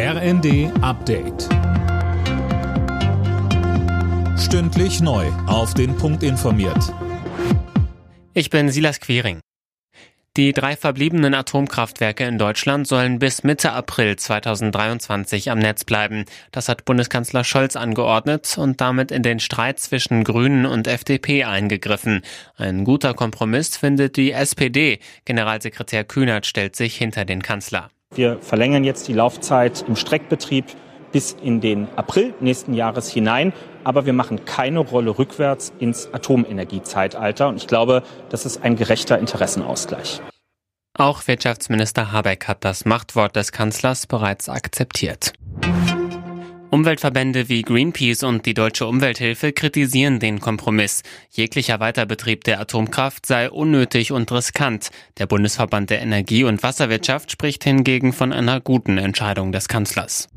RND Update. Stündlich neu. Auf den Punkt informiert. Ich bin Silas Quering. Die drei verbliebenen Atomkraftwerke in Deutschland sollen bis Mitte April 2023 am Netz bleiben. Das hat Bundeskanzler Scholz angeordnet und damit in den Streit zwischen Grünen und FDP eingegriffen. Ein guter Kompromiss findet die SPD. Generalsekretär Kühnert stellt sich hinter den Kanzler. Wir verlängern jetzt die Laufzeit im Streckbetrieb bis in den April nächsten Jahres hinein. Aber wir machen keine Rolle rückwärts ins Atomenergiezeitalter. Und ich glaube, das ist ein gerechter Interessenausgleich. Auch Wirtschaftsminister Habeck hat das Machtwort des Kanzlers bereits akzeptiert. Umweltverbände wie Greenpeace und die Deutsche Umwelthilfe kritisieren den Kompromiss. Jeglicher Weiterbetrieb der Atomkraft sei unnötig und riskant. Der Bundesverband der Energie- und Wasserwirtschaft spricht hingegen von einer guten Entscheidung des Kanzlers.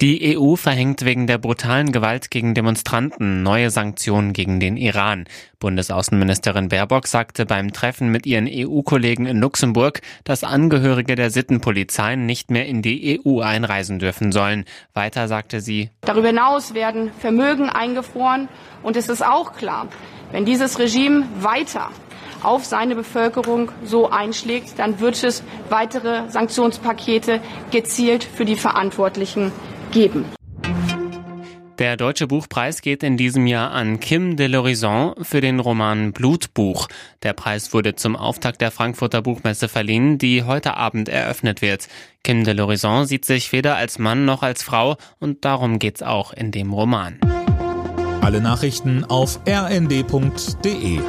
Die EU verhängt wegen der brutalen Gewalt gegen Demonstranten neue Sanktionen gegen den Iran. Bundesaußenministerin Baerbock sagte beim Treffen mit ihren EU-Kollegen in Luxemburg, dass Angehörige der Sittenpolizei nicht mehr in die EU einreisen dürfen sollen. Weiter sagte sie, Darüber hinaus werden Vermögen eingefroren und es ist auch klar, wenn dieses Regime weiter auf seine Bevölkerung so einschlägt, dann wird es weitere Sanktionspakete gezielt für die Verantwortlichen geben. Der Deutsche Buchpreis geht in diesem Jahr an Kim de l'Horizon für den Roman Blutbuch. Der Preis wurde zum Auftakt der Frankfurter Buchmesse verliehen, die heute Abend eröffnet wird. Kim de l'Horizon sieht sich weder als Mann noch als Frau und darum geht's auch in dem Roman. Alle Nachrichten auf rnd.de